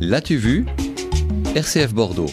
L'as-tu vu? RCF Bordeaux.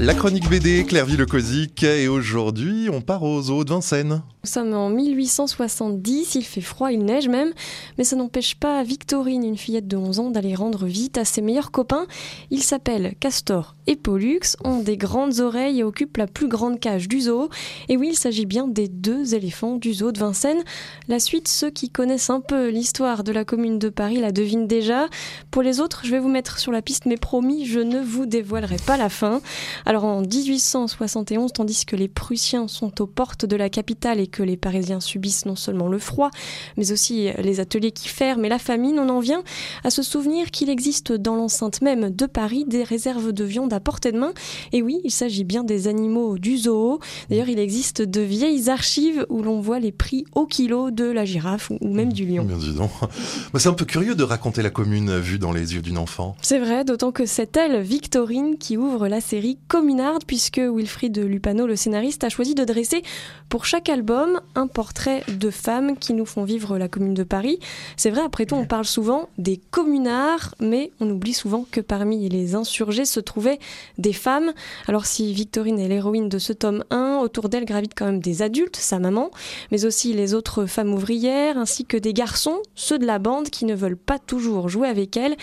La chronique BD, Clairvy Le Cosic, et aujourd'hui on part aux eaux de Vincennes. Nous sommes en 1870, il fait froid, il neige même, mais ça n'empêche pas Victorine, une fillette de 11 ans, d'aller rendre visite à ses meilleurs copains. Ils s'appellent Castor et Pollux, ont des grandes oreilles et occupent la plus grande cage du zoo. Et oui, il s'agit bien des deux éléphants du zoo de Vincennes. La suite, ceux qui connaissent un peu l'histoire de la commune de Paris la devinent déjà. Pour les autres, je vais vous mettre sur la piste, mais promis, je ne vous dévoilerai pas la fin. Alors en 1871, tandis que les Prussiens sont aux portes de la capitale et que les Parisiens subissent non seulement le froid, mais aussi les ateliers qui ferment et la famine, on en vient à se souvenir qu'il existe dans l'enceinte même de Paris des réserves de viande à portée de main. Et oui, il s'agit bien des animaux du zoo. D'ailleurs, il existe de vieilles archives où l'on voit les prix au kilo de la girafe ou même du lion. Bien dis donc. C'est un peu curieux de raconter la commune vue dans les yeux d'une enfant. C'est vrai, d'autant que c'est elle, Victorine, qui ouvre la série Communard, puisque Wilfried Lupano, le scénariste, a choisi de dresser pour chaque album un portrait de femmes qui nous font vivre la commune de Paris. C'est vrai, après tout, on parle souvent des communards, mais on oublie souvent que parmi les insurgés se trouvaient des femmes. Alors si Victorine est l'héroïne de ce tome 1, autour d'elle gravitent quand même des adultes, sa maman, mais aussi les autres femmes ouvrières, ainsi que des garçons, ceux de la bande qui ne veulent pas toujours jouer avec elle,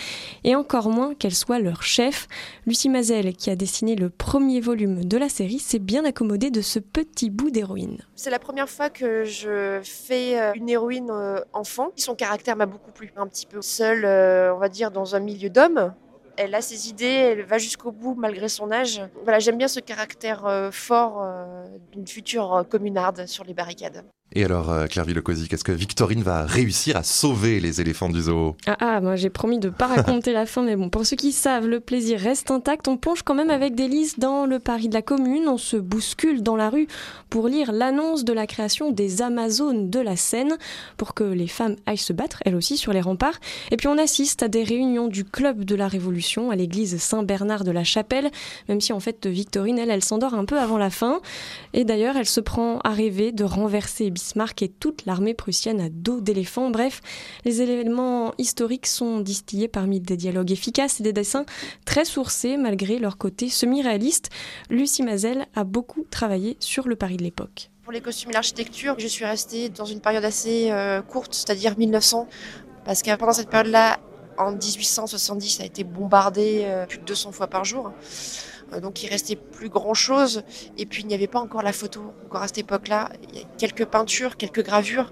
et encore moins qu'elle soit leur chef. Lucie Mazel, qui a dessiné le premier volume de la série, s'est bien accommodée de ce petit bout d'héroïne. C'est la première fois que je fais euh, une héroïne euh, enfant. Son caractère m'a beaucoup plu. Un petit peu seule, euh, on va dire, dans un milieu d'hommes. Elle a ses idées, elle va jusqu'au bout malgré son âge. Voilà, j'aime bien ce caractère fort d'une future communarde sur les barricades. Et alors, euh, Clairvy Lecosi, qu'est-ce que Victorine va réussir à sauver les éléphants du zoo? Ah, ah moi j'ai promis de pas raconter la fin, mais bon, pour ceux qui savent, le plaisir reste intact. On plonge quand même avec délice dans le Paris de la Commune, on se bouscule dans la rue pour lire l'annonce de la création des Amazones de la Seine, pour que les femmes aillent se battre, elles aussi, sur les remparts. Et puis on assiste à des réunions du Club de la Révolution à l'église Saint-Bernard de la Chapelle, même si en fait Victorine, elle, elle s'endort un peu avant la fin. Et d'ailleurs, elle se prend à rêver de renverser Bismarck et toute l'armée prussienne à dos d'éléphant. Bref, les éléments historiques sont distillés parmi des dialogues efficaces et des dessins très sourcés malgré leur côté semi-réaliste. Lucie Mazel a beaucoup travaillé sur le Paris de l'époque. Pour les costumes et l'architecture, je suis restée dans une période assez euh, courte, c'est-à-dire 1900, parce que pendant cette période-là, en 1870, ça a été bombardé euh, plus de 200 fois par jour. Euh, donc il restait plus grand chose. Et puis il n'y avait pas encore la photo. Encore à cette époque-là, quelques peintures, quelques gravures,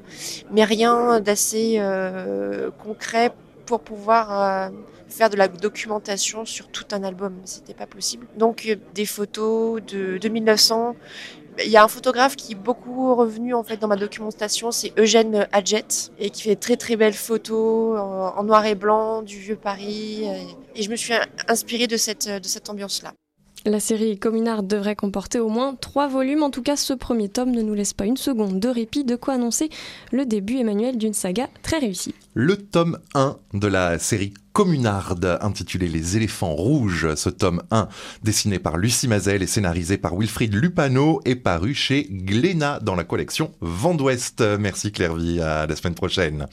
mais rien d'assez euh, concret pour pouvoir euh, faire de la documentation sur tout un album. C'était pas possible. Donc des photos de, de 1900. Il y a un photographe qui est beaucoup revenu en fait dans ma documentation, c'est Eugène Adjet et qui fait très très belles photos en, noir et blanc du vieux Paris. Et je me suis inspirée de cette de cette ambiance-là. La série Communard devrait comporter au moins trois volumes. En tout cas, ce premier tome ne nous laisse pas une seconde de répit, de quoi annoncer le début, Emmanuel, d'une saga très réussie. Le tome 1 de la série Communarde, intitulé Les éléphants rouges. Ce tome 1, dessiné par Lucie Mazel et scénarisé par Wilfried Lupano, est paru chez Glénat dans la collection Vent d'Ouest. Merci Clairvy, à la semaine prochaine.